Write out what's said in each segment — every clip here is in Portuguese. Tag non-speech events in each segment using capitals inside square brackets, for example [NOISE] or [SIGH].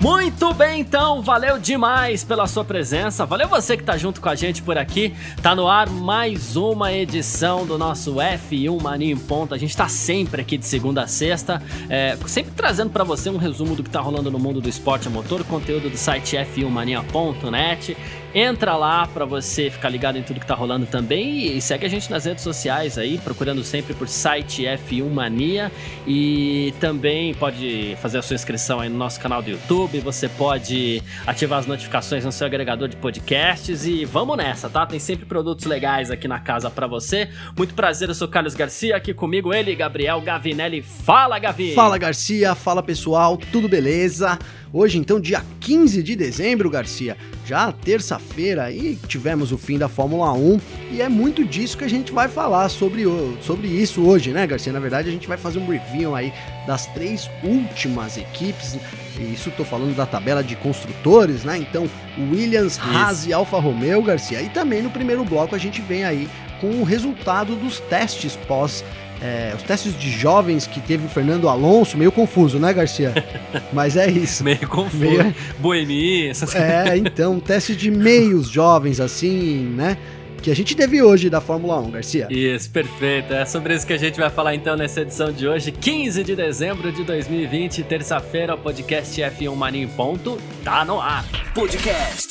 Muito bem, então, valeu demais pela sua presença, valeu você que tá junto com a gente por aqui. Tá no ar mais uma edição do nosso F1 Mania em Ponto. A gente tá sempre aqui de segunda a sexta, é, sempre trazendo para você um resumo do que tá rolando no mundo do esporte a motor, conteúdo do site f1mania.net. Entra lá para você ficar ligado em tudo que tá rolando também e segue a gente nas redes sociais aí, procurando sempre por site F1 Mania e também pode fazer a sua inscrição aí no nosso canal do YouTube, você pode ativar as notificações no seu agregador de podcasts e vamos nessa, tá? Tem sempre produtos legais aqui na casa para você. Muito prazer, eu sou Carlos Garcia, aqui comigo ele, Gabriel Gavinelli. Fala, Gavi! Fala, Garcia, fala pessoal, tudo beleza? Hoje, então, dia 15 de dezembro, Garcia, já terça-feira, e tivemos o fim da Fórmula 1 e é muito disso que a gente vai falar sobre, sobre isso hoje, né, Garcia? Na verdade, a gente vai fazer um review aí das três últimas equipes, e isso tô falando da tabela de construtores, né? Então, Williams. Haas e Alfa Romeo, Garcia, e também no primeiro bloco a gente vem aí com o resultado dos testes pós é, os testes de jovens que teve o Fernando Alonso, meio confuso, né, Garcia? [LAUGHS] Mas é isso. meio confuso. Meio... Boemi, essas coisas. É, então, teste de meios jovens, assim, né? Que a gente teve hoje da Fórmula 1, Garcia. Isso, perfeito. É sobre isso que a gente vai falar então nessa edição de hoje, 15 de dezembro de 2020, terça-feira, o podcast F1 Mania em ponto tá no ar. Podcast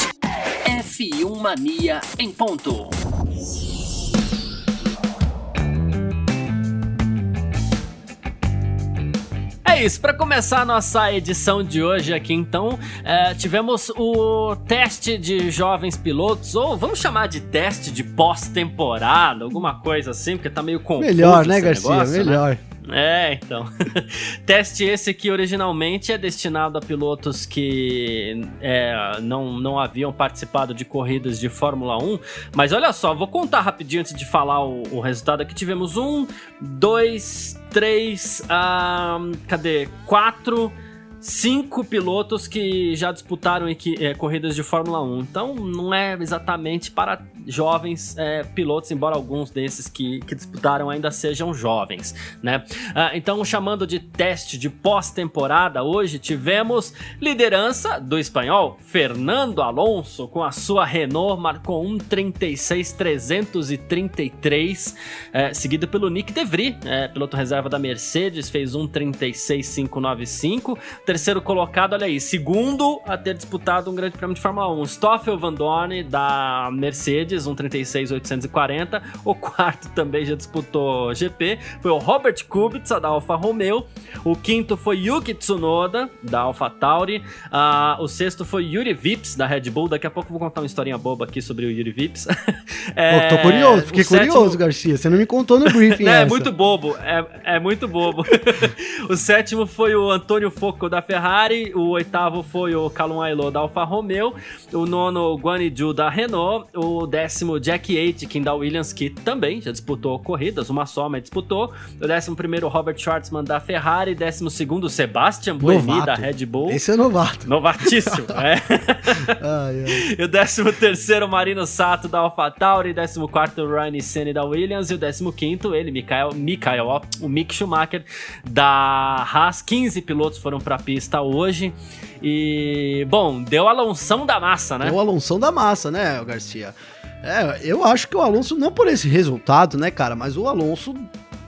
F1 Mania em ponto. Isso, para começar a nossa edição de hoje aqui, então, é, tivemos o teste de jovens pilotos, ou vamos chamar de teste de pós-temporada, alguma coisa assim, porque tá meio confuso. Melhor, né, Garcia? Negócio, né? melhor. Né? É, então. [LAUGHS] Teste esse que originalmente é destinado a pilotos que é, não, não haviam participado de corridas de Fórmula 1. Mas olha só, vou contar rapidinho antes de falar o, o resultado aqui. Tivemos um, dois, três, um, cadê? Quatro cinco pilotos que já disputaram é, corridas de Fórmula 1. Então não é exatamente para jovens é, pilotos, embora alguns desses que, que disputaram ainda sejam jovens, né? Ah, então, chamando de teste de pós-temporada, hoje tivemos liderança do espanhol Fernando Alonso com a sua Renault, marcou 1:36.333, é, seguido pelo Nick DeVry, é, piloto reserva da Mercedes, fez 1:36.595. Terceiro colocado, olha aí, segundo a ter disputado um grande prêmio de Fórmula 1, Stoffel Van Dorn da Mercedes Mercedes, 136.840. O quarto [LAUGHS] também já disputou GP, foi o Robert Kubica, da Alfa Romeo. O quinto foi Yuki Tsunoda, da Alfa Tauri. Uh, o sexto foi Yuri Vips, da Red Bull. Daqui a pouco eu vou contar uma historinha boba aqui sobre o Yuri Vips. [LAUGHS] é, tô curioso, fiquei curioso, sétimo... Garcia. Você não me contou no briefing. [LAUGHS] é, muito bobo, é, é muito bobo. o sétimo foi o Antônio Focco, da Ferrari. O oitavo foi o Calum Ailot, da Alfa Romeo. O nono, o Guan Yu, da Renault. O décimo décimo Jack Aitken da Williams, que também já disputou corridas, uma só, mas disputou. O décimo primeiro Robert Schwartzman da Ferrari, décimo segundo Sebastian Buemi da Red Bull. Esse é novato. Novatíssimo, [LAUGHS] é. ai, ai. E o décimo terceiro Marino Sato da AlphaTauri, décimo quarto Ryan Senna da Williams e o décimo quinto ele, Mikael, Mikael ó, o Mick Schumacher da Haas. 15 pilotos foram para a pista hoje. E, bom, deu a lonção da massa, né? Deu a lonção da massa, né, Garcia? É, eu acho que o Alonso, não por esse resultado, né, cara, mas o Alonso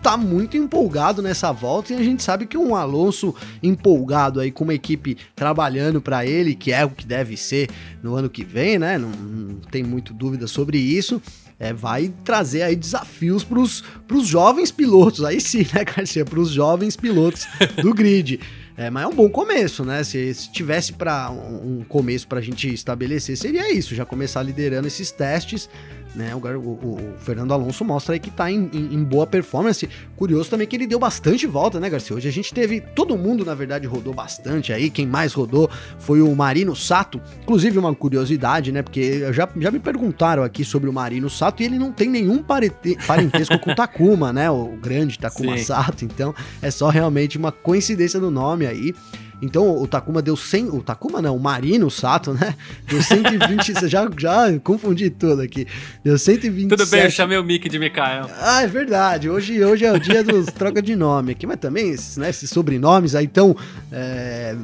tá muito empolgado nessa volta e a gente sabe que um Alonso empolgado aí com uma equipe trabalhando para ele, que é o que deve ser no ano que vem, né? Não, não tem muito dúvida sobre isso. É, vai trazer aí desafios para os jovens pilotos, aí sim, né, [LAUGHS] Garcia? Para os jovens pilotos do grid. É, mas é um bom começo, né? Se, se tivesse para um, um começo para a gente estabelecer, seria isso, já começar liderando esses testes, né? O, o, o, Fernando Alonso mostra aí que tá em, em, em, boa performance. Curioso também que ele deu bastante volta, né, Garcia? Hoje a gente teve. Todo mundo, na verdade, rodou bastante aí. Quem mais rodou foi o Marino Sato. Inclusive, uma curiosidade, né? Porque já, já me perguntaram aqui sobre o Marino Sato e ele não tem nenhum parente, parentesco com o Takuma, né? O grande Takuma Sim. Sato. Então é só realmente uma coincidência do nome aí. Então o Takuma deu 100. O Takuma não, o Marino Sato, né? Deu 120. [LAUGHS] já, já confundi tudo aqui. Deu 127. Tudo bem, eu chamei o Mickey de Mikael. Ah, é verdade. Hoje, hoje é o dia dos troca de nome aqui, mas também esses, né, esses sobrenomes aí tão. É,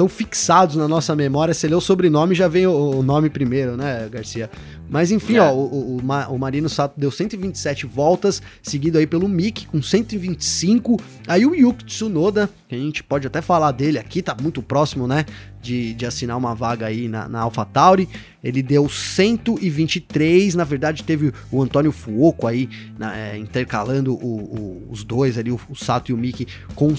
tão fixados na nossa memória. Se lê o sobrenome, já vem o, o nome primeiro, né, Garcia? Mas enfim, é. ó, o, o, o, Marino Sato deu 127 voltas, seguido aí pelo Mick com 125. Aí o Yuki Tsunoda, que a gente pode até falar dele aqui, tá muito próximo, né? De, de assinar uma vaga aí na, na AlphaTauri. Ele deu 123. Na verdade, teve o Antônio Fuoco aí na, é, intercalando o, os dois ali, o, Sato e o Mick, com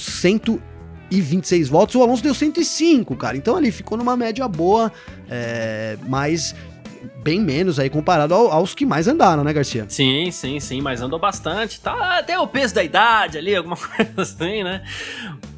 126 voltas. O Alonso deu 105, cara. Então ali ficou numa média boa, é, mas bem menos aí comparado ao, aos que mais andaram, né, Garcia? Sim, sim, sim, mas andou bastante. Tá até o peso da idade ali, alguma [LAUGHS] coisa assim, né?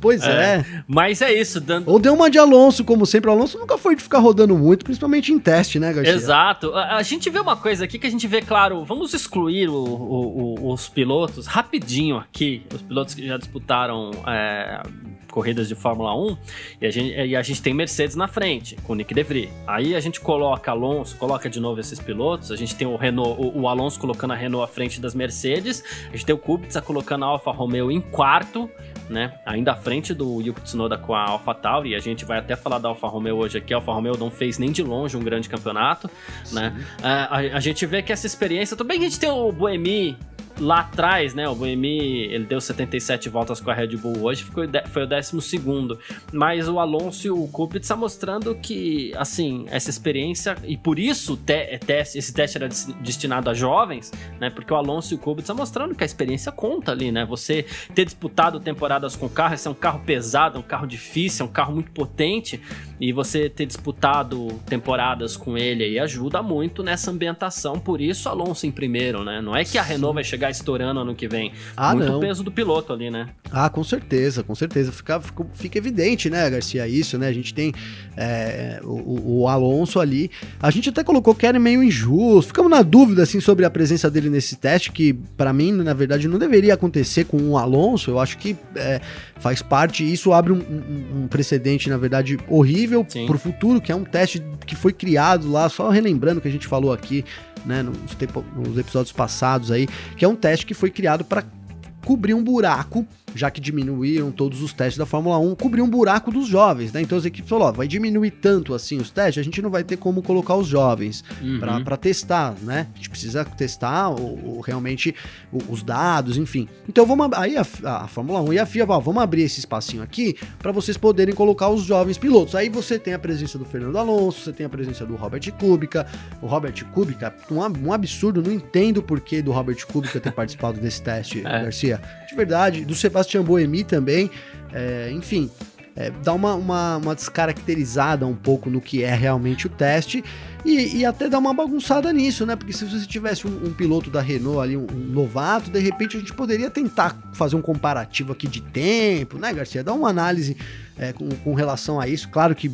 Pois é. é. Mas é isso. Dando... Ou deu uma de Alonso, como sempre. O Alonso nunca foi de ficar rodando muito, principalmente em teste, né, Garcia? Exato. A, a gente vê uma coisa aqui que a gente vê, claro, vamos excluir o, o, o, os pilotos rapidinho aqui, os pilotos que já disputaram é, corridas de Fórmula 1, e a, gente, e a gente tem Mercedes na frente, com o Nick DeVry. Aí a gente coloca Alonso, coloca de novo esses pilotos, a gente tem o Renault, o, o Alonso colocando a Renault à frente das Mercedes, a gente tem o Kubica colocando a Alfa Romeo em quarto, né? Ainda à frente do Yuki Tsunoda com a Alfa Tauri, e a gente vai até falar da Alfa Romeo hoje aqui. A Alfa Romeo não fez nem de longe um grande campeonato, Sim. né? A, a, a, gente vê que essa experiência. Também a gente tem o Boemi lá atrás, né, o Buemi, ele deu 77 voltas com a Red Bull hoje, ficou, foi o 12 segundo, mas o Alonso e o Kubica está mostrando que, assim, essa experiência, e por isso te, é teste, esse teste era destinado a jovens, né, porque o Alonso e o Kubica estão mostrando que a experiência conta ali, né, você ter disputado temporadas com o carro, esse é um carro pesado, é um carro difícil, é um carro muito potente, e você ter disputado temporadas com ele aí ajuda muito nessa ambientação, por isso Alonso em primeiro, né, não é que a Renault vai chegar chegar estourando ano que vem. Ah, Muito não. peso do piloto ali, né? Ah, com certeza, com certeza. Fica, fica, fica evidente, né, Garcia, isso, né? A gente tem é, o, o, Alonso ali. A gente até colocou que era meio injusto. Ficamos na dúvida, assim, sobre a presença dele nesse teste, que para mim, na verdade, não deveria acontecer com o Alonso. Eu acho que é, faz parte, isso abre um, um, um, precedente, na verdade, horrível Sim. pro futuro, que é um teste que foi criado lá, só relembrando que a gente falou aqui, né, nos, tempo, nos episódios passados aí, que é um teste que foi criado para cobrir um buraco já que diminuíram todos os testes da Fórmula 1, cobriu um buraco dos jovens, né? Então as equipes falaram, ó, vai diminuir tanto assim os testes, a gente não vai ter como colocar os jovens uhum. para testar, né? A gente precisa testar o, o realmente o, os dados, enfim. Então vamos aí a, a, Fórmula 1 e a FIA, ó, vamos abrir esse espacinho aqui para vocês poderem colocar os jovens pilotos. Aí você tem a presença do Fernando Alonso, você tem a presença do Robert Kubica, o Robert Kubica, um, um absurdo, não entendo o porquê do Robert Kubica ter [LAUGHS] participado desse teste, é. Garcia. De verdade, do Sebastião Boemi também. É, enfim, é, dá uma, uma, uma, descaracterizada um pouco no que é realmente o teste e, e até dá uma bagunçada nisso, né? Porque se você tivesse um, um piloto da Renault ali, um, um, novato, de repente a gente poderia tentar fazer um comparativo aqui de tempo, né, Garcia? Dar uma análise é, com, com relação a isso. Claro que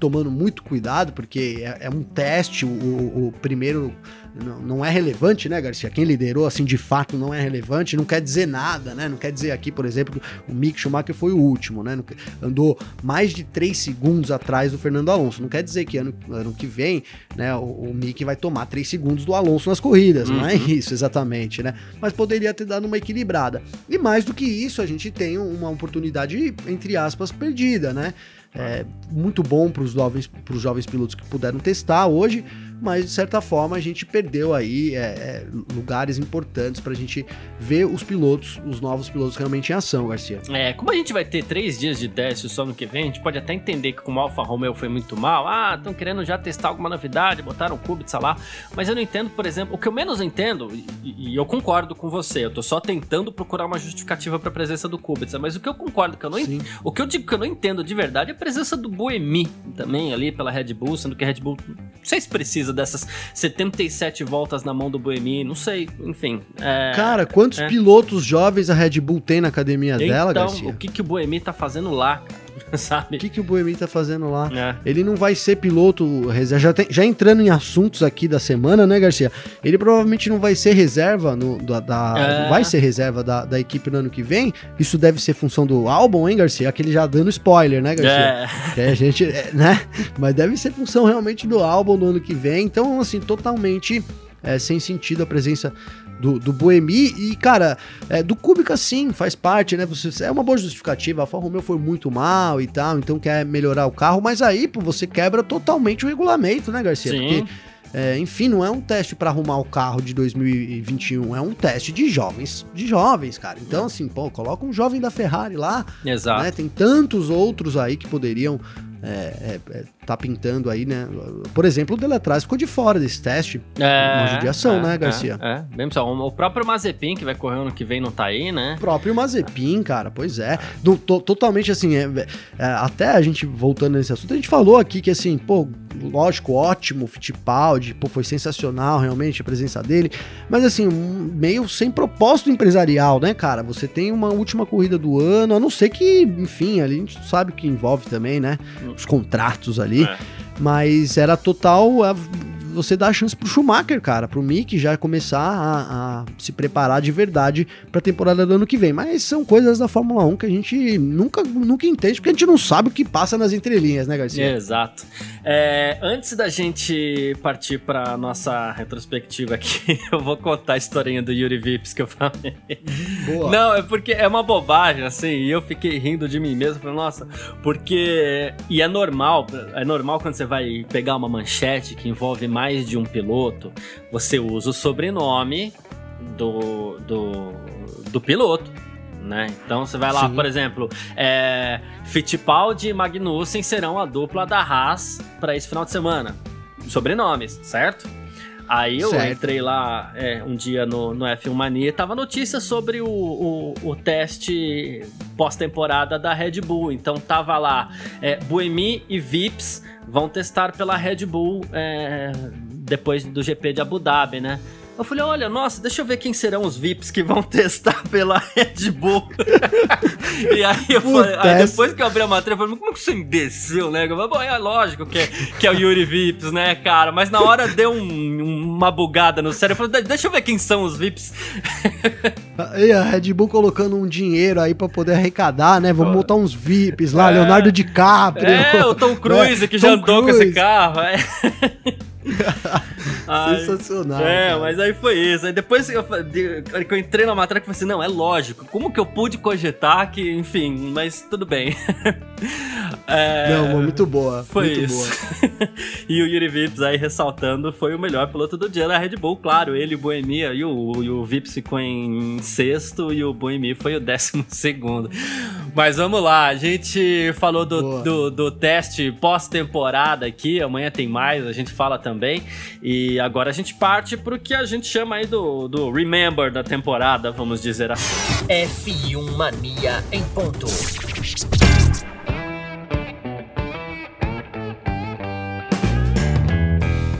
tomando muito cuidado, porque é, é um teste, o, o primeiro não, não, é relevante, né, Garcia? Quem liderou, assim, de fato não é relevante, não quer dizer nada, né? Não quer dizer aqui, por exemplo, o Mick Schumacher foi o último, né? Andou mais de 3 segundos atrás do Fernando Alonso. Não quer dizer que ano, ano que vem, né, o, o Mick vai tomar 3 segundos do Alonso nas corridas, uhum. não é uhum. isso exatamente, né? Mas poderia ter dado uma equilibrada. E mais do que isso, a gente tem uma oportunidade, entre aspas, perdida, né? É muito bom para os jovens, jovens pilotos que puderam testar hoje mas de certa forma a gente perdeu aí é, é, lugares importantes para a gente ver os pilotos, os novos pilotos realmente em ação, Garcia. É, como a gente vai ter três dias de teste só no que vem, a gente pode até entender que como o Alfa Romeo foi muito mal, ah, estão querendo já testar alguma novidade, botaram o Kubica lá, mas eu não entendo, por exemplo, o que eu menos entendo, e, e eu concordo com você, eu tô só tentando procurar uma justificativa para a presença do Kubica, mas o que eu concordo que eu não entendo, o que eu digo que eu não entendo de verdade é a presença do Boemi também ali pela Red Bull, sendo que a Red Bull, não sei se precisa precisa dessas 77 voltas na mão do Buemi, não sei, enfim. É, Cara, quantos é. pilotos jovens a Red Bull tem na academia então, dela, Garcia? o que, que o Buemi tá fazendo lá? [LAUGHS] sabe? O que, que o Boemi tá fazendo lá? É. Ele não vai ser piloto reserva. Já, tem, já, entrando em assuntos aqui da semana, né, Garcia? Ele provavelmente não vai ser reserva no, da, da é. vai ser reserva da, da, equipe no ano que vem. Isso deve ser função do álbum, hein, Garcia? Aquele já dando spoiler, né, Garcia? É. Que a gente, é, né? Mas deve ser função realmente do álbum no ano que vem. Então, assim, totalmente é, sem sentido a presença do, do Boemi. E, cara, é, do Kubica sim, faz parte, né? Você, é uma boa justificativa. A Alfa Romeo foi muito mal e tal, então quer melhorar o carro, mas aí, pô, você quebra totalmente o regulamento, né, Garcia? Sim. Porque. É, enfim, não é um teste para arrumar o carro de 2021, é um teste de jovens, de jovens, cara. Então, assim, pô, coloca um jovem da Ferrari lá. Exato. Né? Tem tantos outros aí que poderiam é, é, é, tá pintando aí, né? Por exemplo, o Deletraz ficou de fora desse teste. É, uma judiação, é, né, Garcia? É, é. Bem, pessoal, o próprio Mazepin, que vai correr ano que vem, não tá aí, né? O próprio Mazepin, cara, pois é. Do, to, totalmente assim, é, é, até a gente voltando nesse assunto, a gente falou aqui que assim, pô, lógico, ótimo, Fittipaldi, pô, foi sensacional realmente a presença dele, mas assim, meio sem propósito empresarial, né, cara? Você tem uma última corrida do ano, a não ser que, enfim, ali a gente sabe que envolve também, né? os contratos ali. É. Mas era total você dá a chance pro Schumacher, cara, pro Mick já começar a, a se preparar de verdade pra temporada do ano que vem. Mas são coisas da Fórmula 1 que a gente nunca, nunca entende, porque a gente não sabe o que passa nas entrelinhas, né, Garcia? exato. É, antes da gente partir pra nossa retrospectiva aqui, [LAUGHS] eu vou contar a historinha do Yuri Vips que eu falei. Boa. Não, é porque é uma bobagem, assim, e eu fiquei rindo de mim mesmo, falei, nossa, porque. E é normal, é normal quando você vai pegar uma manchete que envolve mais mais de um piloto, você usa o sobrenome do, do, do piloto. Né? Então você vai lá, Sim. por exemplo, é, Fittipaldi e Magnussen serão a dupla da Haas para esse final de semana. Sobrenomes, certo? Aí eu certo. entrei lá é, um dia no, no F1 Mania e tava notícia sobre o, o, o teste pós-temporada da Red Bull. Então tava lá, é, Buemi e Vips vão testar pela Red Bull é, depois do GP de Abu Dhabi, né? Eu falei, olha, nossa, deixa eu ver quem serão os VIPs que vão [LAUGHS] testar pela Red Bull. [LAUGHS] e aí, eu falei, aí depois que eu abri a matéria, eu falei, como que você imbecil, né? Eu falei, bom, é lógico que é, que é o Yuri Vips, né, cara? Mas na hora deu um, uma bugada no cérebro. Eu falei, deixa eu ver quem são os VIPs. [LAUGHS] e a Red Bull colocando um dinheiro aí pra poder arrecadar, né? Vamos montar uns VIPs lá, é. Leonardo DiCaprio. É, o Tom Cruise, que Tom já andou Cruise. com esse carro. É. [LAUGHS] Sensacional. É, cara. mas aí foi isso. Aí depois que eu, que eu entrei na matéria, eu falei assim: não, é lógico. Como que eu pude cogitar que, enfim, mas tudo bem. [LAUGHS] é, não, muito boa. Foi muito isso. Boa. [LAUGHS] e o Yuri Vips aí ressaltando foi o melhor piloto do dia da Red Bull, claro. Ele, o Boemia e o, e o Vips ficou em sexto e o Boemia foi o décimo segundo. Mas vamos lá, a gente falou do, do, do teste pós-temporada aqui. Amanhã tem mais, a gente fala também também. E agora a gente parte pro que a gente chama aí do, do Remember da temporada, vamos dizer assim. F1 Mania em ponto.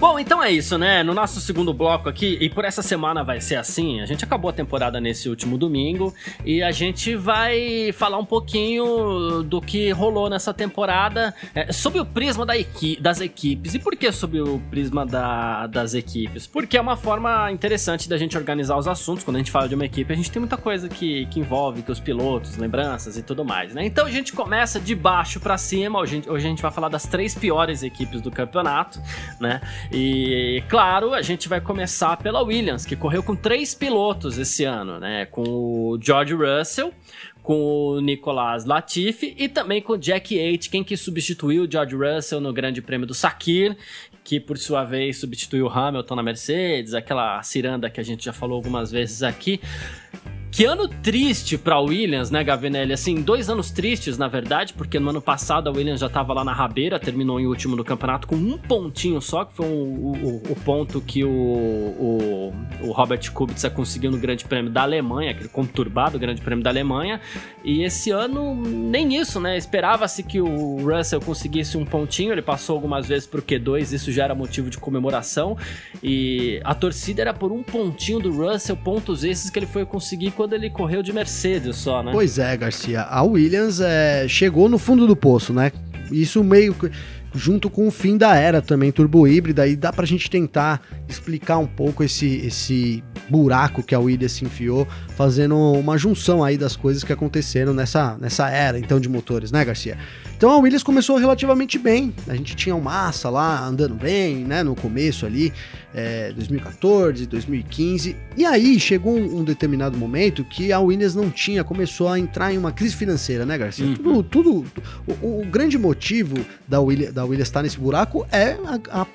Bom, então é isso, né? No nosso segundo bloco aqui, e por essa semana vai ser assim, a gente acabou a temporada nesse último domingo e a gente vai falar um pouquinho do que rolou nessa temporada é, sob o prisma da equi das equipes. E por que sob o prisma da, das equipes? Porque é uma forma interessante da gente organizar os assuntos. Quando a gente fala de uma equipe, a gente tem muita coisa que, que envolve, que os pilotos, lembranças e tudo mais, né? Então a gente começa de baixo para cima. Hoje, hoje a gente vai falar das três piores equipes do campeonato, né? E, claro, a gente vai começar pela Williams, que correu com três pilotos esse ano, né? Com o George Russell, com o Nicolas Latifi e também com o Jack Aitken, que substituiu o George Russell no Grande Prêmio do Sakir, que por sua vez substituiu o Hamilton na Mercedes, aquela ciranda que a gente já falou algumas vezes aqui. Que ano triste para Williams, né, Gavinelli? Assim, dois anos tristes, na verdade, porque no ano passado a Williams já estava lá na rabeira, terminou em último no campeonato com um pontinho só, que foi o, o, o ponto que o, o, o, Robert Kubica conseguiu no Grande Prêmio da Alemanha, aquele conturbado Grande Prêmio da Alemanha. E esse ano, nem isso, né? Esperava-se que o Russell conseguisse um pontinho, ele passou algumas vezes pro Q2, isso já era motivo de comemoração. E a torcida era por um pontinho do Russell, pontos esses que ele foi conseguir quando ele correu de Mercedes só, né? Pois é, Garcia. A Williams é, chegou no fundo do poço, né? Isso meio junto com o fim da era também turbo híbrida e dá pra gente tentar explicar um pouco esse, esse buraco que a Williams se enfiou, fazendo uma junção aí das coisas que aconteceram nessa, nessa era então de motores, né, Garcia? Então a Williams começou relativamente bem. A gente tinha o Massa lá andando bem, né, no começo ali, é, 2014, 2015. E aí chegou um, um, determinado momento que a Williams não tinha, começou a entrar em uma crise financeira, né, Garcia? Uhum. Tudo, tudo o, o, grande motivo da Williams, da Williams estar nesse buraco é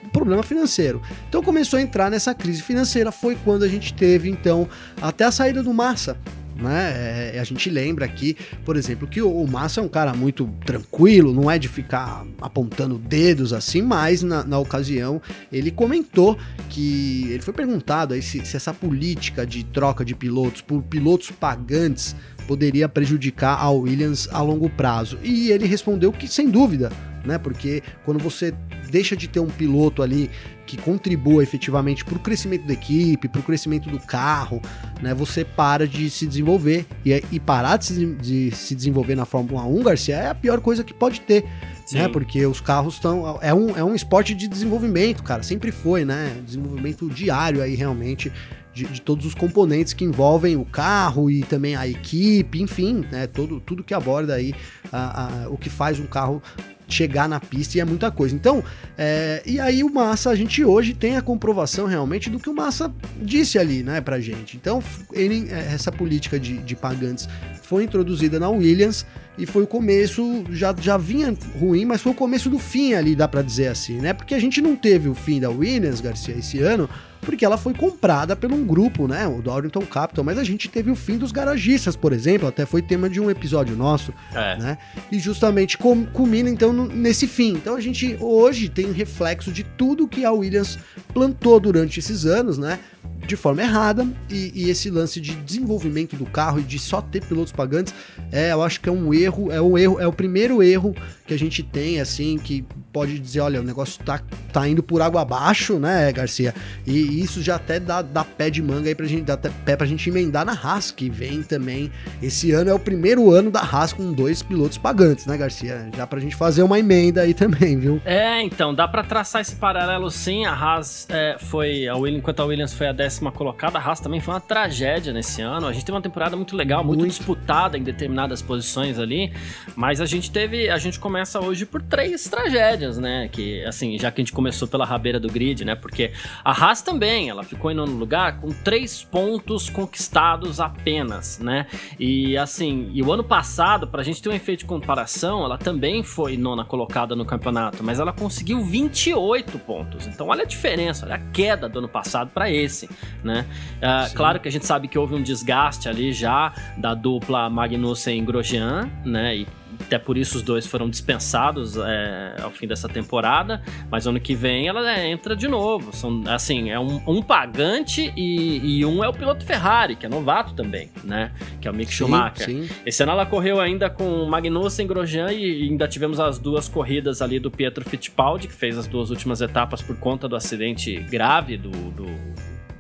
o problema financeiro. Então começou a entrar nessa crise financeira. Foi quando a gente teve então até a saída do Massa né? É, a gente lembra aqui, por exemplo, que o, Massa é um cara muito tranquilo, não é de ficar apontando dedos assim, mas na, na ocasião ele comentou que ele foi perguntado aí se, se essa política de troca de pilotos por pilotos pagantes poderia prejudicar a Williams a longo prazo. E ele respondeu que sem dúvida, né? Porque quando você deixa de ter um piloto ali que contribua efetivamente para o crescimento da equipe, para o crescimento do carro, né? Você para de se desenvolver e, e parar de se, de se, desenvolver na Fórmula 1, Garcia, é a pior coisa que pode ter, Sim. né? Porque os carros estão é um, é um esporte de desenvolvimento, cara, sempre foi, né? Desenvolvimento diário aí realmente de, de, todos os componentes que envolvem o carro e também a equipe, enfim, né, todo, tudo que aborda aí a, a, o que faz um carro chegar na pista e é muita coisa. Então, é, e aí o Massa, a gente hoje tem a comprovação realmente do que o Massa disse ali, né, pra gente. Então, ele, é, essa política de, de pagantes foi introduzida na Williams e foi o começo, já, já vinha ruim, mas foi o começo do fim ali, dá para dizer assim, né? Porque a gente não teve o fim da Williams, Garcia, esse ano, porque ela foi comprada por um grupo, né, o Dorrington Capital, mas a gente teve o fim dos garagistas, por exemplo, até foi tema de um episódio nosso, é. né, e justamente com, culmina então nesse fim. Então a gente hoje tem reflexo de tudo que a Williams plantou durante esses anos, né, de forma errada e, e, esse lance de desenvolvimento do carro e de só ter pilotos pagantes é eu acho que é um erro é um erro é o primeiro erro que a gente tem assim que pode dizer olha o negócio tá, tá indo por água abaixo né Garcia? E isso já até dá, dá pé de manga aí pra gente dá pé pra gente emendar na Haas que vem também. Esse ano é o primeiro ano da Haas com dois pilotos pagantes né Garcia? Já pra gente fazer uma emenda aí também viu? É então dá para traçar esse paralelo sim. A Haas é, foi a Williams enquanto a Williams foi a décima colocada. A Haas também foi uma tragédia nesse ano. A gente teve uma temporada muito legal, muito, muito, disputada em determinadas posições ali, mas a gente teve, a gente começa hoje por três tragédias, né? Que assim, já que a gente começou pela rabeira do grid, né? Porque a Haas também, ela ficou em nono lugar com três pontos conquistados apenas, né? E assim, e o ano passado, pra gente ter um efeito de comparação, ela também foi nona colocada no campeonato, mas ela conseguiu 28 pontos. Então olha a diferença, olha a queda do ano passado para esse né? Uh, claro que a gente sabe que houve um desgaste ali já da dupla Magnussen-Grosjean, né? E até por isso os dois foram dispensados é, ao fim dessa temporada, mas ano que vem ela é, entra de novo. São assim, é um, um pagante e, e, um é o piloto Ferrari, que é novato também, né? Que é o Mick sim, Schumacher. Sim. Esse ano ela correu ainda com Magnussen, Grosjean e ainda tivemos as duas corridas ali do Pietro Fittipaldi, que fez as duas últimas etapas por conta do acidente grave do, do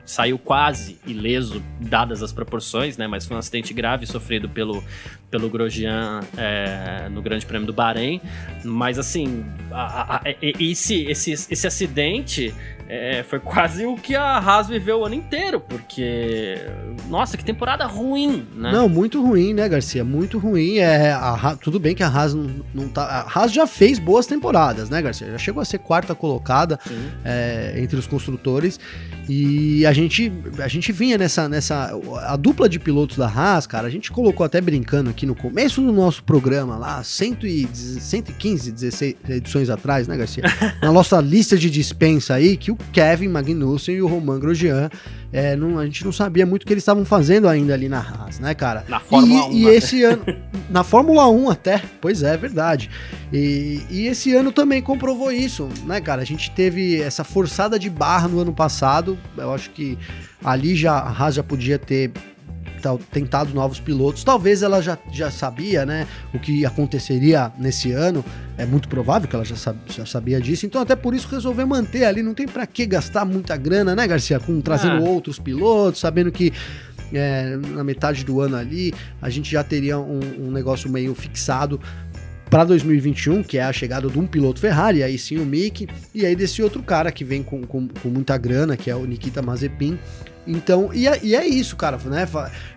saiu quase ileso, dadas as proporções, né? Mas foi um acidente grave sofrido pelo, pelo Grosjean é, no Grande Prêmio do Bahrein. Mas assim, a, a, a, esse, esse, esse acidente é, foi quase o que a Haas viveu o ano inteiro, porque. Nossa, que temporada ruim, né? Não, muito ruim, né, Garcia? Muito ruim. É, a, tudo bem que a Haas não, não tá. A Haas já fez boas temporadas, né, Garcia? Já chegou a ser quarta colocada é, entre os construtores. E a gente, a gente vinha nessa, nessa. A dupla de pilotos da Haas, cara, a gente colocou até brincando aqui no começo do nosso programa, lá, 115, 16 edições atrás, né, Garcia? [LAUGHS] Na nossa lista de dispensa aí, que o Kevin Magnussen e o Romain Grosjean. É, não, a gente não sabia muito o que eles estavam fazendo ainda ali na Haas, né, cara? Na Fórmula e, 1. E esse ano. [LAUGHS] na Fórmula 1 até, pois é, é verdade. E, e esse ano também comprovou isso, né, cara? A gente teve essa forçada de barra no ano passado. Eu acho que ali já a Haas já podia ter tentado novos pilotos. Talvez ela já, já sabia, né, o que aconteceria nesse ano. É muito provável que ela já, já sabia disso. Então, até por isso resolveu manter ali. Não tem para que gastar muita grana, né, Garcia? Com trazendo ah. outros pilotos, sabendo que é, na metade do ano ali a gente já teria um, um negócio meio fixado para 2021, que é a chegada de um piloto Ferrari, aí sim o Mick, e aí desse outro cara que vem com, com, com muita grana, que é o Nikita Mazepin, então, e é, e é, isso, cara, né?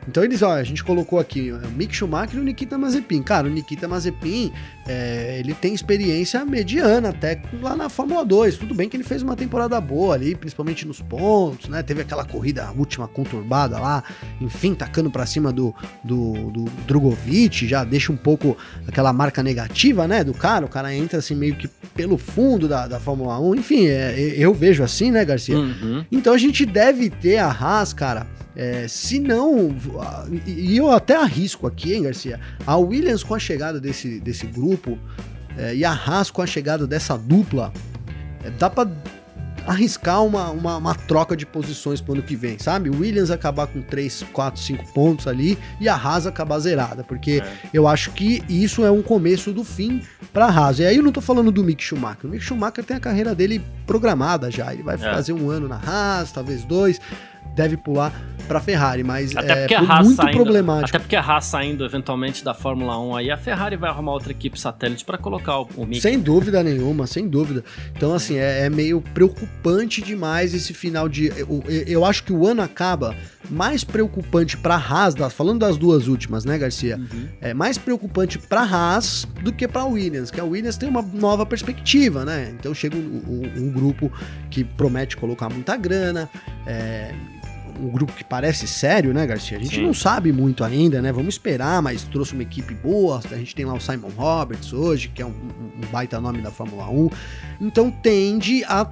Então eles, ó, a gente colocou aqui o Mick Schumacher e o Nikita Mazepin. Cara, o Nikita Mazepin, é, ele tem experiência mediana até lá na Fórmula 2. Tudo bem que ele fez uma temporada boa ali, principalmente nos pontos, né? Teve aquela corrida última conturbada lá, enfim, tacando para cima do, do, do Drogovic, já deixa um pouco aquela marca negativa, né, do cara. O cara entra assim meio que pelo fundo da, da Fórmula 1. Enfim, é, eu vejo assim, né, Garcia? Uhum. Então a gente deve ter a Haas, cara, é, se não. E eu até arrisco aqui, hein, Garcia? A Williams com a chegada desse, desse grupo é, e a Haas com a chegada dessa dupla, é, dá pra arriscar uma, uma, uma, troca de posições pro ano que vem, sabe? O Williams acabar com 3, 4, 5 pontos ali e a Haas acabar zerada, porque é. eu acho que isso é um começo do fim pra Haas. E aí eu não tô falando do Mick Schumacher. O Mick Schumacher tem a carreira dele programada já. Ele vai é. fazer um ano na Haas, talvez dois deve pular para Ferrari, mas até é a muito saindo, problemático. Até porque a Haas saindo eventualmente da Fórmula 1 aí, a Ferrari vai arrumar outra equipe satélite para colocar o, o Mick. Sem dúvida nenhuma, sem dúvida. Então, assim, é, é meio preocupante demais esse final de. Eu, eu, acho que o ano acaba mais preocupante para a Haas, falando das duas últimas, né, Garcia? Uhum. É mais preocupante para a Haas do que para a Williams, que a Williams tem uma nova perspectiva, né? Então chega um, um, um grupo que promete colocar muita grana. É, um grupo que parece sério, né, Garcia? A gente Sim. não sabe muito ainda, né? Vamos esperar, mas trouxe uma equipe boa. A gente tem lá o Simon Roberts hoje, que é um, um baita nome da Fórmula 1. Então tende a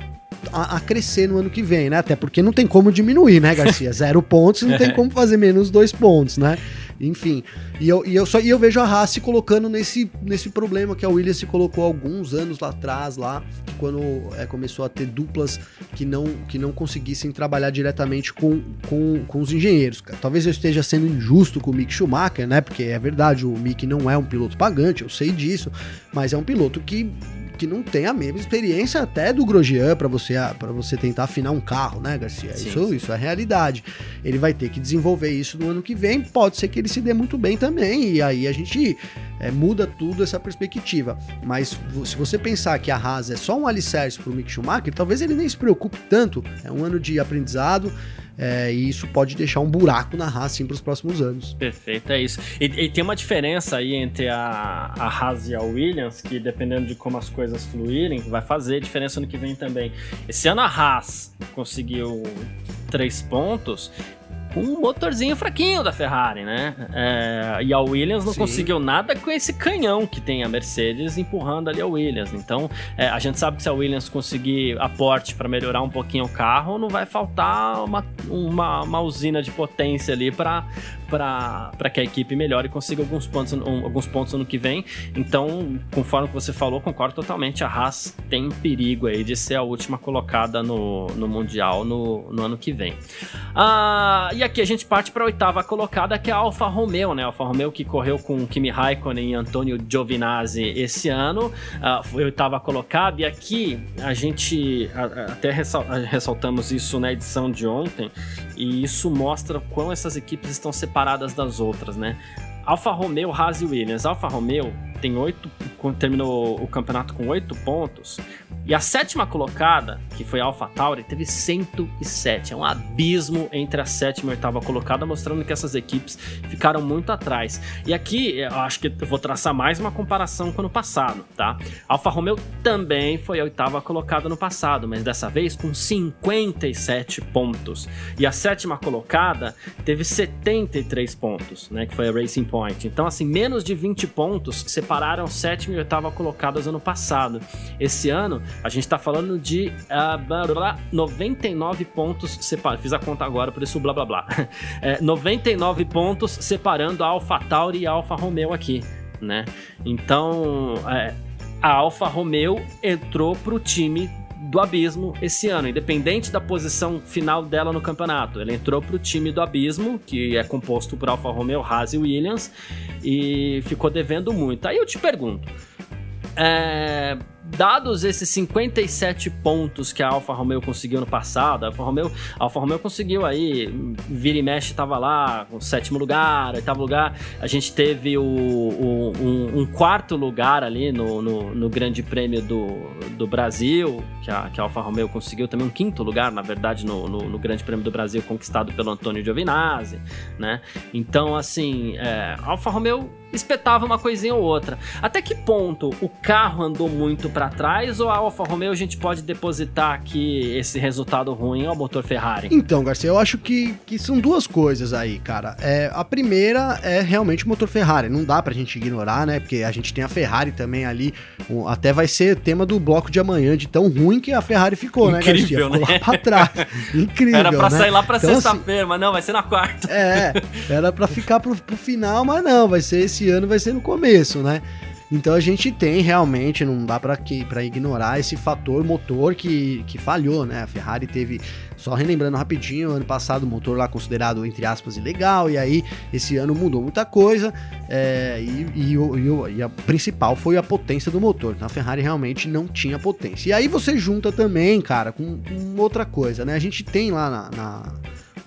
a, a, crescer no ano que vem, né? Até porque não tem como diminuir, né, Garcia? [LAUGHS] Zero pontos, não tem como fazer menos dois pontos, né? Enfim, e eu, e eu, só, e eu vejo a Haas se colocando nesse, nesse problema que a Williams se colocou alguns anos lá atrás, lá, quando é, começou a ter duplas que não, que não conseguissem trabalhar diretamente com, com, com os engenheiros. Talvez eu esteja sendo injusto com o Mick Schumacher, né? Porque é verdade, o Mick não é um piloto pagante, eu sei disso, mas é um piloto que que não tem a mesma experiência até do Grosjean para você para você tentar afinar um carro, né, Garcia? Sim, isso, sim. isso é realidade. Ele vai ter que desenvolver isso no ano que vem. Pode ser que ele se dê muito bem também e aí a gente é, muda tudo essa perspectiva. Mas se você pensar que a Haas é só um alicerce para o Mick Schumacher, talvez ele nem se preocupe tanto. É um ano de aprendizado. É, e isso pode deixar um buraco na Haas para os próximos anos. Perfeito, é isso. E, e, tem uma diferença aí entre a, a Haas e a Williams, que dependendo de como as coisas fluírem, vai fazer diferença no que vem também. Esse ano a Haas conseguiu três pontos com um motorzinho fraquinho da Ferrari, né? É, e a Williams não Sim. conseguiu nada com esse canhão que tem a Mercedes empurrando ali a Williams. Então, é, a gente sabe que se a Williams conseguir aporte para melhorar um pouquinho o carro, não vai faltar uma, uma, uma usina de potência ali para para que a equipe melhore e consiga alguns pontos, um, alguns pontos no que vem. Então, conforme você falou, concordo totalmente. A Haas tem perigo aí de ser a última colocada no, no Mundial no, no ano que vem. Ah, e aqui a gente parte para a oitava colocada, que é a Alfa Romeo, né? A Alfa Romeo que correu com Kimi Raikkonen e Antonio Giovinazzi esse ano, ah, foi oitava colocada. E aqui a gente até ressaltamos isso na edição de ontem, e isso mostra quão essas equipes estão separadas das outras, né? Alfa Romeo, Haas e Williams. Alfa Romeo tem oito, terminou o campeonato com oito pontos. E a sétima colocada, que foi a AlphaTauri, teve 107. É um abismo entre a sétima e a oitava colocada, mostrando que essas equipes ficaram muito atrás. E aqui, eu acho que eu vou traçar mais uma comparação com o ano passado, tá? A Alfa Romeo também foi a oitava colocada no passado, mas dessa vez com 57 pontos. E a sétima colocada teve 73 pontos, né? Que foi a Racing Point. Então, assim, menos de 20 pontos separaram sétima e oitava colocadas ano passado. Esse ano, a gente está falando de uh, 99 pontos separados. Fiz a conta agora, por isso blá blá blá. [LAUGHS] É, 99 pontos separando a AlphaTauri e a Alfa Romeo aqui, né? Então, é, a Alfa Romeo entrou pro time do abismo esse ano, independente da posição final dela no campeonato. Ela entrou para o time do abismo, que é composto por Alfa Romeo, Haas e Williams, e ficou devendo muito. Aí eu te pergunto, é, dados esses 57 pontos que a Alfa Romeo conseguiu no passado, a Alfa Romeo, a Alfa Romeo conseguiu aí, vira e mexe estava lá, o sétimo lugar, oitavo lugar, a gente teve o, o um, um, quarto lugar ali no, no, no, Grande Prêmio do, do Brasil, que a, que a Alfa Romeo conseguiu também um quinto lugar, na verdade, no, no, no Grande Prêmio do Brasil, conquistado pelo Antônio Giovinazzi, né? Então, assim, é, a Alfa Romeo espetava uma coisinha ou outra. Até que ponto o carro andou muito para trás ou a Alfa Romeo a gente pode depositar aqui esse resultado ruim ao motor Ferrari? Então, Garcia, eu acho que, que são duas coisas aí, cara. É, a primeira é realmente o motor Ferrari. Não dá pra gente ignorar, né? Porque a gente tem a Ferrari também ali. Um, até vai ser tema do bloco de amanhã, de tão ruim que a Ferrari ficou, Incrível, né, Garcia? Ficou né? lá pra trás. [LAUGHS] Incrível. Era pra né? sair lá pra então, sexta-feira, assim, mas não, vai ser na quarta. É, era pra ficar pro, pro final, mas não, vai ser esse ano, vai ser no começo, né? Então a gente tem realmente, não dá para ignorar esse fator motor que, que falhou, né? A Ferrari teve, só relembrando rapidinho, ano passado o motor lá considerado, entre aspas, ilegal, e aí esse ano mudou muita coisa, é, e, e, e, e, a principal foi a potência do motor. Então a Ferrari realmente não tinha potência. E aí você junta também, cara, com, com outra coisa, né? A gente tem lá na, na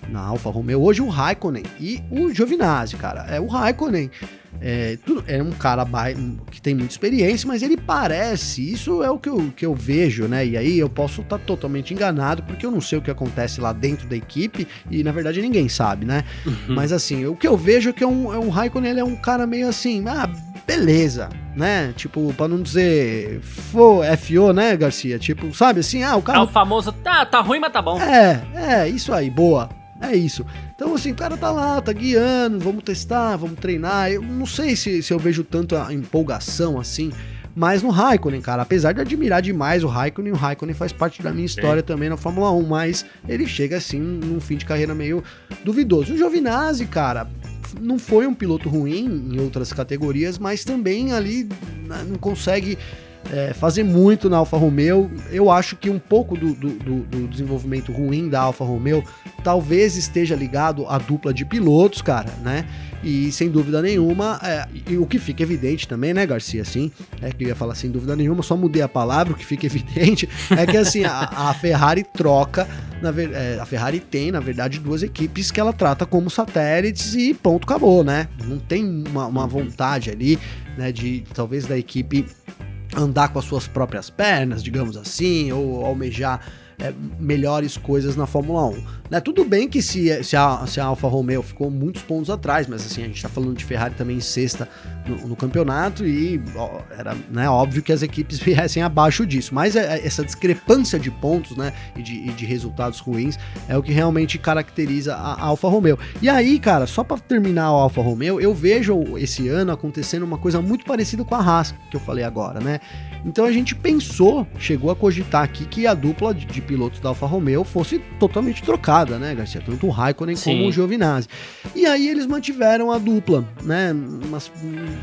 na Alfa Romeo hoje o Raikkonen e o Giovinazzi, cara. É o Raikkonen é, tudo, é um cara que tem muita experiência, mas ele parece, isso é o que eu, que eu vejo, né? E aí eu posso estar tá totalmente enganado, porque eu não sei o que acontece lá dentro da equipe, e na verdade ninguém sabe, né? Uhum. Mas assim, o que eu vejo é que é um, é um Raikkonen, ele é um cara meio assim, ah, beleza, né? Tipo, pra não dizer FO, FO, né, Garcia? Tipo, sabe assim, ah, o cara. É o famoso, tá, tá ruim, mas tá bom. É, é, isso aí, boa. É isso. Então, assim, o cara tá lá, tá guiando, vamos testar, vamos treinar. Eu não sei se, se eu vejo tanto a empolgação assim, mas no Raikkonen, cara, apesar de admirar demais o Raikkonen, o Raikkonen faz parte da minha história também na Fórmula 1, mas ele chega assim num fim de carreira meio duvidoso. O Giovinazzi, cara, não foi um piloto ruim em outras categorias, mas também ali né, não consegue é, fazer muito na Alfa Romeo. Eu acho que um pouco do, do, do, desenvolvimento ruim da Alfa Romeo talvez esteja ligado à dupla de pilotos, cara, né? E sem dúvida nenhuma, é, e o que fica evidente também, né, Garcia? Assim, é que eu ia falar sem dúvida nenhuma, só mudei a palavra, o que fica [LAUGHS] evidente é que assim, a, a Ferrari troca, na, é, a Ferrari tem, na verdade, duas equipes que ela trata como satélites e ponto, acabou, né? Não tem uma, uma vontade ali, né, de talvez da equipe andar com as suas próprias pernas, digamos assim, ou almejar é, melhores coisas na Fórmula 1. Né? Tudo bem que se, se, a, se a Alfa Romeo ficou muitos pontos atrás, mas assim, a gente está falando de Ferrari também em sexta no, no campeonato e ó, era né, óbvio que as equipes [LAUGHS] viessem abaixo disso. Mas é, é, essa discrepância de pontos né, e, de, e de resultados ruins é o que realmente caracteriza a, a Alfa Romeo. E aí, cara, só para terminar a Alfa Romeo, eu vejo esse ano acontecendo uma coisa muito parecida com a Haas, que eu falei agora, né? Então a gente pensou, chegou a cogitar aqui que a dupla de, de pilotos da Alfa Romeo fosse totalmente trocada, né, Garcia? Tanto o Raikkonen Sim. como o Giovinazzi. E aí eles mantiveram a dupla, né? Mas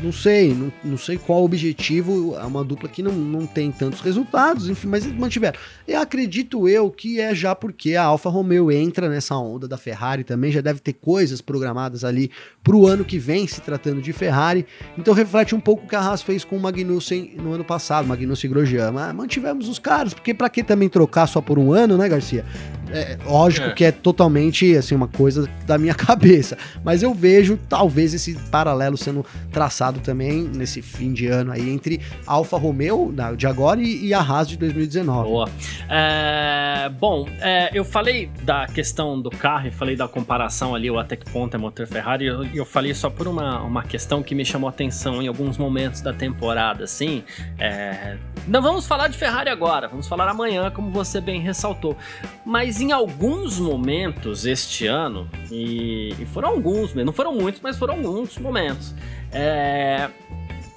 não sei, não, não sei qual o objetivo, é uma dupla que não, não tem tantos resultados, enfim, mas eles mantiveram. E acredito eu que é já porque a Alfa Romeo entra nessa onda da Ferrari também, já deve ter coisas programadas ali pro ano que vem, se tratando de Ferrari. Então reflete um pouco o que a Haas fez com o Magnussen no ano passado Magnus e Grosjean. Mas mantivemos os caras, porque para que também trocar só por um ano, né, Garcia? É, lógico é. que é totalmente assim uma coisa da minha [LAUGHS] cabeça, mas eu vejo talvez esse paralelo sendo traçado também nesse fim de ano aí entre Alfa Romeo de agora e, a Haas de 2019. Boa. É, bom, é, eu falei da questão do carro e falei da comparação ali, o até que ponto é motor Ferrari, e eu, eu, falei só por uma, uma questão que me chamou a atenção em alguns momentos da temporada, assim. É, não vamos falar de Ferrari agora, vamos falar amanhã, como você bem ressaltou. Mas em alguns momentos este ano, e, e foram alguns, não foram muitos, mas foram alguns momentos, é,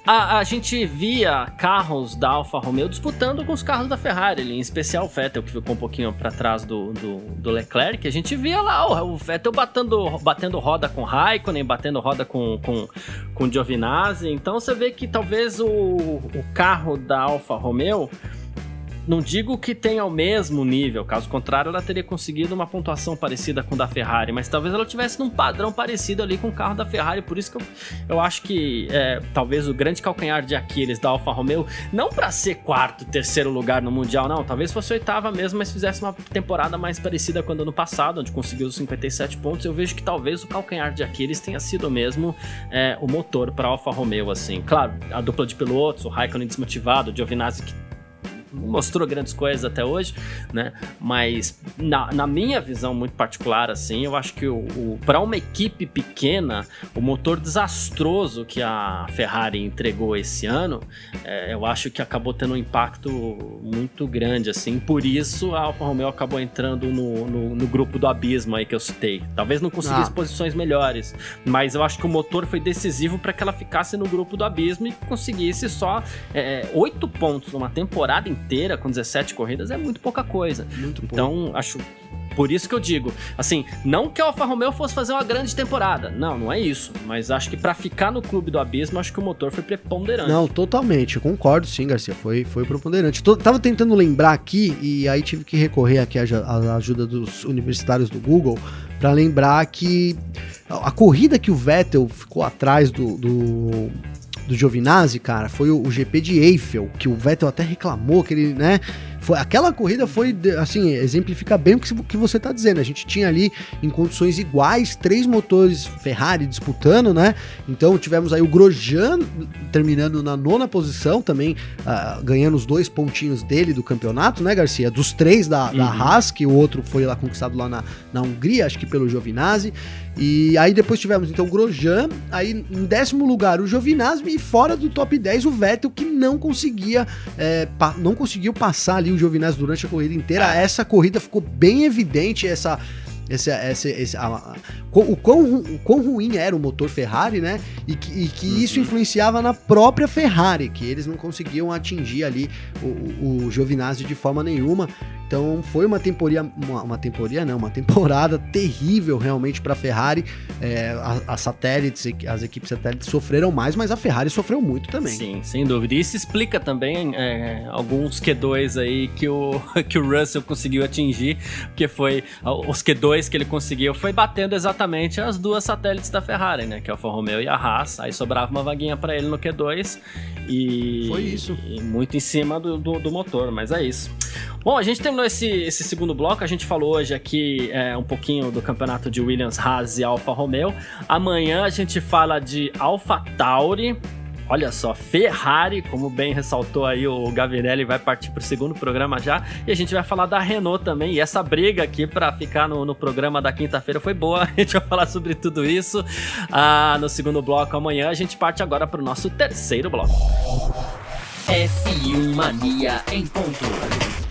a, a, gente via carros da Alfa Romeo disputando com os carros da Ferrari, em especial o Vettel, que ficou um pouquinho para trás do, do, do, Leclerc. A gente via lá o, Vettel batendo, batendo roda com Raikkonen, batendo roda com, com, com Giovinazzi. Então você vê que talvez o, o carro da Alfa Romeo não digo que tenha o mesmo nível, caso contrário, ela teria conseguido uma pontuação parecida com o da Ferrari, mas talvez ela tivesse num padrão parecido ali com o carro da Ferrari. Por isso que eu, eu acho que é, talvez o grande calcanhar de Aquiles da Alfa Romeo, não para ser quarto, terceiro lugar no Mundial, não, talvez fosse oitava mesmo, mas fizesse uma temporada mais parecida com a do ano passado, onde conseguiu os 57 pontos. Eu vejo que talvez o calcanhar de Aquiles tenha sido mesmo é, o motor para Alfa Romeo, assim. Claro, a dupla de pilotos, o Raikkonen desmotivado, o Giovinazzi que mostrou grandes coisas até hoje, né? Mas na, na minha visão muito particular, assim, eu acho que o, o para uma equipe pequena, o motor desastroso que a Ferrari entregou esse ano, é, eu acho que acabou tendo um impacto muito grande, assim. Por isso a Alfa Romeo acabou entrando no, no, no grupo do abismo aí que eu citei. Talvez não conseguisse ah. posições melhores, mas eu acho que o motor foi decisivo para que ela ficasse no grupo do abismo e conseguisse só é, oito pontos numa temporada inteira inteira com 17 corridas é muito pouca coisa. Muito então, acho por isso que eu digo, assim, não que a Alfa Romeo fosse fazer uma grande temporada. Não, não é isso. Mas acho que para ficar no clube do abismo, acho que o motor foi preponderante. Não, totalmente. Eu concordo sim, Garcia. Foi, foi preponderante. Tô, tava tentando lembrar aqui, e aí tive que recorrer aqui à, à ajuda dos universitários do Google, para lembrar que a corrida que o Vettel ficou atrás do, do do Giovinazzi, cara, foi o, o, GP de Eiffel, que o Vettel até reclamou que ele, né, foi, aquela corrida foi, assim, exemplifica bem o que, que você está dizendo. A gente tinha ali, em condições iguais, três motores Ferrari disputando, né? Então tivemos aí o Grosjean terminando na nona posição, também uh, ganhando os dois pontinhos dele do campeonato, né, Garcia? Dos três da, uhum. da Haas, que o outro foi lá conquistado lá na, na Hungria, acho que pelo Giovinazzi. E aí depois tivemos então o Grosjean, aí em décimo lugar o Giovinazzi e fora do top 10 o Vettel que não conseguia é, não conseguiu passar ali o Giovinazzi durante a corrida inteira. Ah. Essa corrida ficou bem evidente essa esse, esse, a, a, o, quão, o quão ruim era o motor Ferrari, né? E que, e que uhum. isso influenciava na própria Ferrari, que eles não conseguiam atingir ali o, o, o Giovinazzi de forma nenhuma. Então foi uma temporada, uma, uma temporada, não, uma temporada terrível realmente para a Ferrari. É, as satélites, as equipes satélites sofreram mais, mas a Ferrari sofreu muito também. Sim, sem dúvida. E isso explica também é, alguns Q2 aí que o, [LAUGHS] que o Russell conseguiu atingir, que foi os Q2 que ele conseguiu foi batendo exatamente as duas satélites da Ferrari, né? Que é o Alfa Romeo e a Haas. Aí sobrava uma vaguinha para ele no Q2 e foi isso. E muito em cima do, do, do motor, mas é isso. Bom, a gente terminou esse, esse segundo bloco. A gente falou hoje aqui é, um pouquinho do campeonato de Williams, Haas e Alfa Romeo. Amanhã a gente fala de Alfa Tauri. Olha só, Ferrari, como bem ressaltou aí o Gavinelli, vai partir para o segundo programa já. E a gente vai falar da Renault também. E essa briga aqui para ficar no, no, programa da quinta-feira foi boa. [LAUGHS] A gente vai falar sobre tudo isso ah, no segundo bloco amanhã. A gente parte agora para o nosso terceiro bloco. F1 Mania em ponto.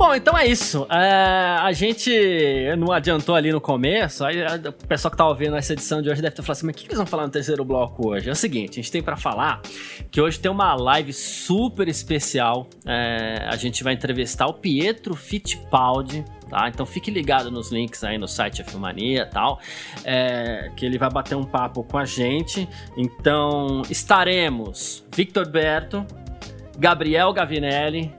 Bom, então é isso. É, a gente não adiantou ali no começo. Aí, o pessoal que tá ouvindo essa edição de hoje deve estar falando assim: mas o que eles vão falar no terceiro bloco hoje? É o seguinte: a gente tem para falar que hoje tem uma live super especial. É, a gente vai entrevistar o Pietro Fittipaldi. Tá? Então fique ligado nos links aí no site Filmania e tal, é, que ele vai bater um papo com a gente. Então estaremos Victor Berto, Gabriel Gavinelli,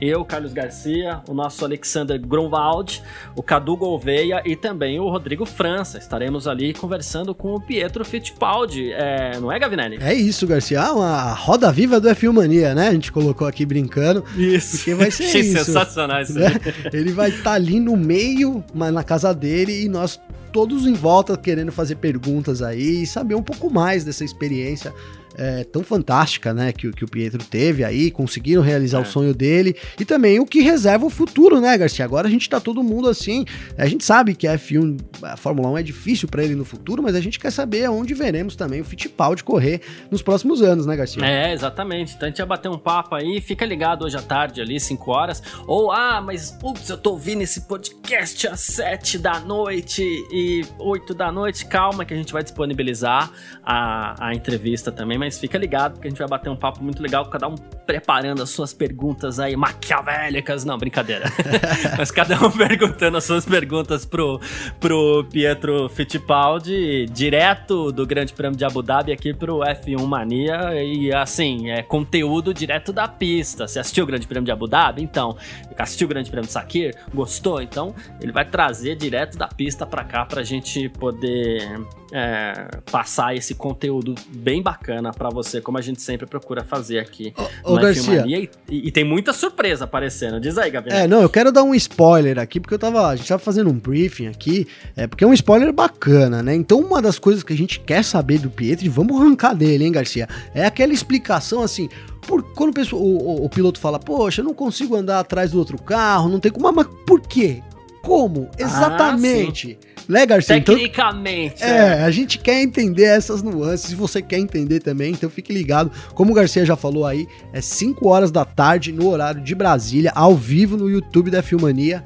eu, Carlos Garcia, o nosso Alexander Grunwald, o Cadu Gouveia e também o Rodrigo França. Estaremos ali conversando com o Pietro Fittipaldi, é, não é, Gavinelli? É isso, Garcia. Ah, uma roda viva do F1 Mania, né? A gente colocou aqui brincando. Isso. Porque vai ser [LAUGHS] Achei isso. sensacional isso. Né? Ele vai estar tá ali no meio, mas na casa dele, e nós todos em volta querendo fazer perguntas aí e saber um pouco mais dessa experiência é, tão fantástica, né, que, que o Pietro teve aí, conseguiram realizar é. o sonho dele e também o que reserva o futuro, né, Garcia? Agora a gente tá todo mundo assim, a gente sabe que a F1, a Fórmula 1 é difícil para ele no futuro, mas a gente quer saber aonde veremos também o Fittipaldi correr nos próximos anos, né, Garcia? É, exatamente. Então a gente vai bater um papo aí, fica ligado hoje à tarde ali, 5 horas, ou ah, mas putz, eu tô ouvindo esse podcast às 7 da noite e 8 da noite, calma que a gente vai disponibilizar a, a entrevista também, mas fica ligado que a gente vai bater um papo muito legal, cada um preparando as suas perguntas aí maquiavélicas, não, brincadeira. [LAUGHS] mas cada um perguntando as suas perguntas pro, pro Pietro Fittipaldi, direto do Grande Prêmio de Abu Dhabi aqui pro F1 Mania e assim, é conteúdo direto da pista. Você assistiu o Grande Prêmio de Abu Dhabi? Então, assistiu o Grande Prêmio de Sakir? Gostou? Então, ele vai trazer direto da pista para cá pra gente poder é, passar esse conteúdo bem bacana para você, como a gente sempre procura fazer aqui ô, Garcia. E, e, tem muita surpresa aparecendo. Diz aí, Gabriel. É, não, eu quero dar um spoiler aqui, porque eu tava. A gente tava fazendo um briefing aqui, é, porque é um spoiler bacana, né? Então, uma das coisas que a gente quer saber do Pietro, vamos arrancar dele, hein, Garcia? É aquela explicação assim. Por, quando o, pessoal, o, o, o piloto fala, poxa, eu não consigo andar atrás do outro carro, não tem como. Mas por quê? Como? Ah, Exatamente. Ah, né, Garcia? Então, Tecnicamente. Então, é, a gente quer entender essas nuances. Se você quer entender também, então fique ligado. Como o Garcia já falou aí, é 5 horas da tarde no horário de Brasília, ao vivo no YouTube da Filmania.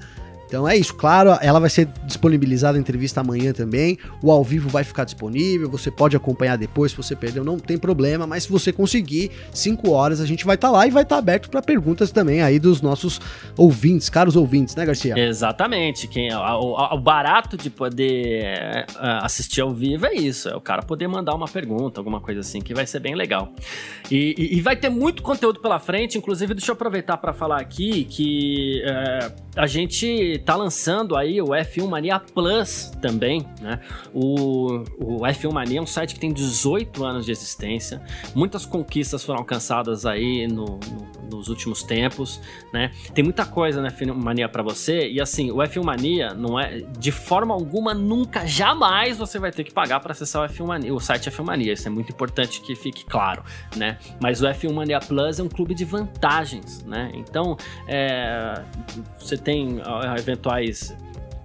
Então é isso, claro, ela vai ser disponibilizada a entrevista amanhã também. O ao vivo vai ficar disponível, você pode acompanhar depois, se você perdeu, não tem problema, mas se você conseguir, 5 horas a gente vai estar tá lá e vai estar tá aberto para perguntas também aí dos nossos ouvintes, caros ouvintes, né, Garcia? Exatamente. Quem o, barato de poder é, assistir ao vivo é isso, é o cara poder mandar uma pergunta, alguma coisa assim, que vai ser bem legal. E, e, e vai ter muito conteúdo pela frente, inclusive deixa eu aproveitar para falar aqui que é, a gente tá lançando aí o F1 Mania Plus também, né? O, o F1 Mania é um site que tem 18 anos de existência, muitas conquistas foram alcançadas aí no, no, nos últimos tempos, né? Tem muita coisa no F1 Mania para você e assim, o F1 Mania não é de forma alguma nunca jamais você vai ter que pagar para acessar o F1 Mania, o site F1 Mania, isso é muito importante que fique claro, né? Mas o F1 Mania Plus é um clube de vantagens, né? Então, é, você tem eventuais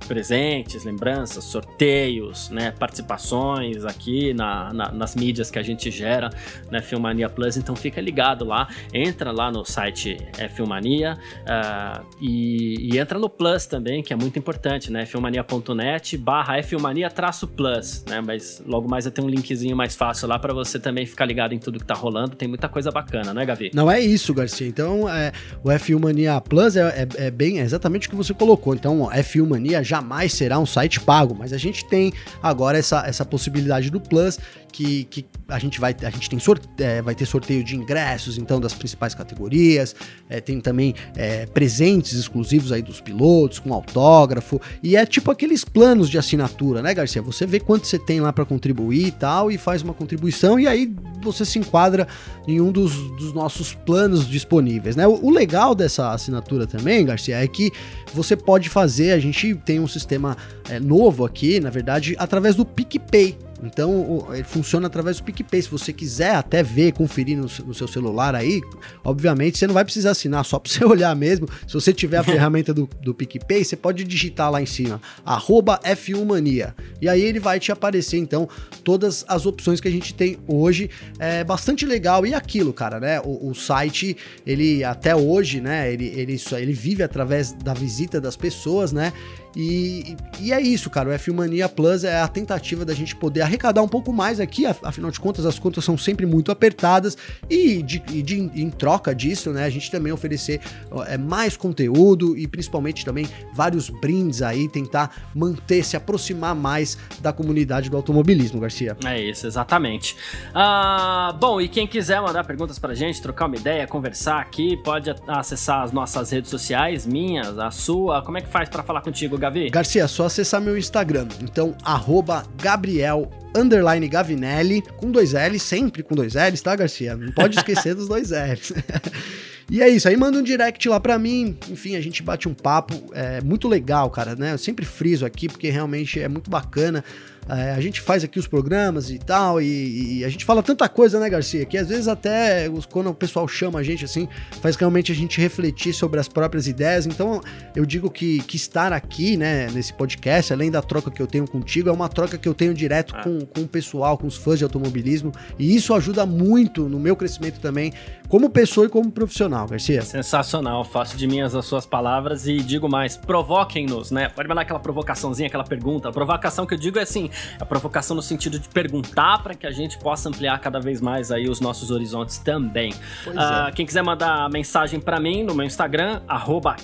presentes, lembranças, sorteios, né, participações aqui na, na, nas mídias que a gente gera, né, Filmania Plus. Então fica ligado lá, entra lá no site é, Filmania uh, e, e, entra no Plus também, que é muito importante, né, filmania.net barra Filmania traço Plus, né, mas logo mais eu tenho um linkzinho mais fácil lá para você também ficar ligado em tudo que tá rolando. Tem muita coisa bacana, né, Gavi? Não é isso, Garcia. Então, é, o F1 Mania Plus é, é, é bem é exatamente o que você colocou. Então, F1 Mania já jamais será um site pago, mas a gente tem agora essa, essa possibilidade do Plus, que, que a gente vai a gente tem sorte, é, vai ter sorteio de ingressos então das principais categorias, é, tem também é, presentes exclusivos aí dos pilotos com autógrafo e é tipo aqueles planos de assinatura, né, Garcia? Você vê quanto você tem lá para contribuir e tal e faz uma contribuição e aí você se enquadra em um dos, dos nossos planos disponíveis, né? O, o legal dessa assinatura também, Garcia, é que você pode fazer, a gente tem um sistema é, novo aqui, na verdade, através do PicPay. Então, ele funciona através do PicPay. Se você quiser até ver, conferir no, no, seu celular aí, obviamente você não vai precisar assinar, só [LAUGHS] para você olhar mesmo. Se você tiver a [LAUGHS] ferramenta do, do PicPay, você pode digitar lá em cima, F1mania. E aí ele vai te aparecer, então, todas as opções que a gente tem hoje. É bastante legal. E aquilo, cara, né? O, o site, ele até hoje, né? Ele, ele, ele vive através da visita das pessoas, né? E, e é isso, cara. O F1 Mania Plus é a tentativa da gente poder arrecadar um pouco mais aqui, afinal de contas, as contas são sempre muito apertadas. E, de, de em troca disso, né, a gente também oferecer é, mais conteúdo e principalmente também vários brindes aí, tentar manter, se aproximar mais da comunidade do automobilismo, Garcia. É isso, exatamente. Ah, bom, e quem quiser mandar perguntas pra gente, trocar uma ideia, conversar aqui, pode acessar as nossas redes sociais, minhas, a sua. Como é que faz para falar contigo, Gavi? Garcia, é só acessar meu Instagram. Então, arroba Gabriel underline Gavinelli, com dois L's, sempre com dois L's, tá, Garcia? Não pode esquecer dos dois L's. [LAUGHS] E é isso, aí manda um direct lá pra mim, enfim, a gente bate um papo, é muito legal, cara, né? Eu sempre friso aqui porque realmente é muito bacana É, a gente faz aqui os programas e tal, e, e, a gente fala tanta coisa, né, Garcia? Que às vezes até quando o pessoal chama a gente assim, faz realmente a gente refletir sobre as próprias ideias. Então eu digo que, que estar aqui, né, nesse podcast, além da troca que eu tenho contigo, é uma troca que eu tenho direto ah. com, com o pessoal, com os fãs de automobilismo, e isso ajuda muito no meu crescimento também, como pessoa e como profissional, Garcia. Sensacional, faço de minhas as suas palavras e digo mais, provoquem-nos, né? Pode mandar aquela provocaçãozinha, aquela pergunta. A provocação que eu digo é assim, a provocação no sentido de perguntar para que a gente possa ampliar cada vez mais aí os nossos horizontes também. Uh, é. Quem quiser mandar mensagem para mim no meu Instagram,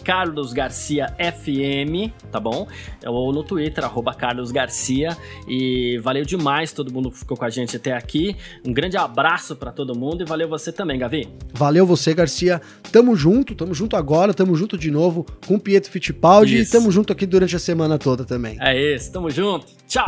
carlosgarciafm, tá bom? Ou no Twitter, carlosgarcia. E valeu demais todo mundo que ficou com a gente até aqui. Um grande abraço para todo mundo e valeu você também, Gavi. Valeu você, Garcia. Tamo junto, tamo junto agora, tamo junto de novo com o Pietro Fittipaldi isso. e tamo junto aqui durante a semana toda também. É isso, tamo junto. Tchau.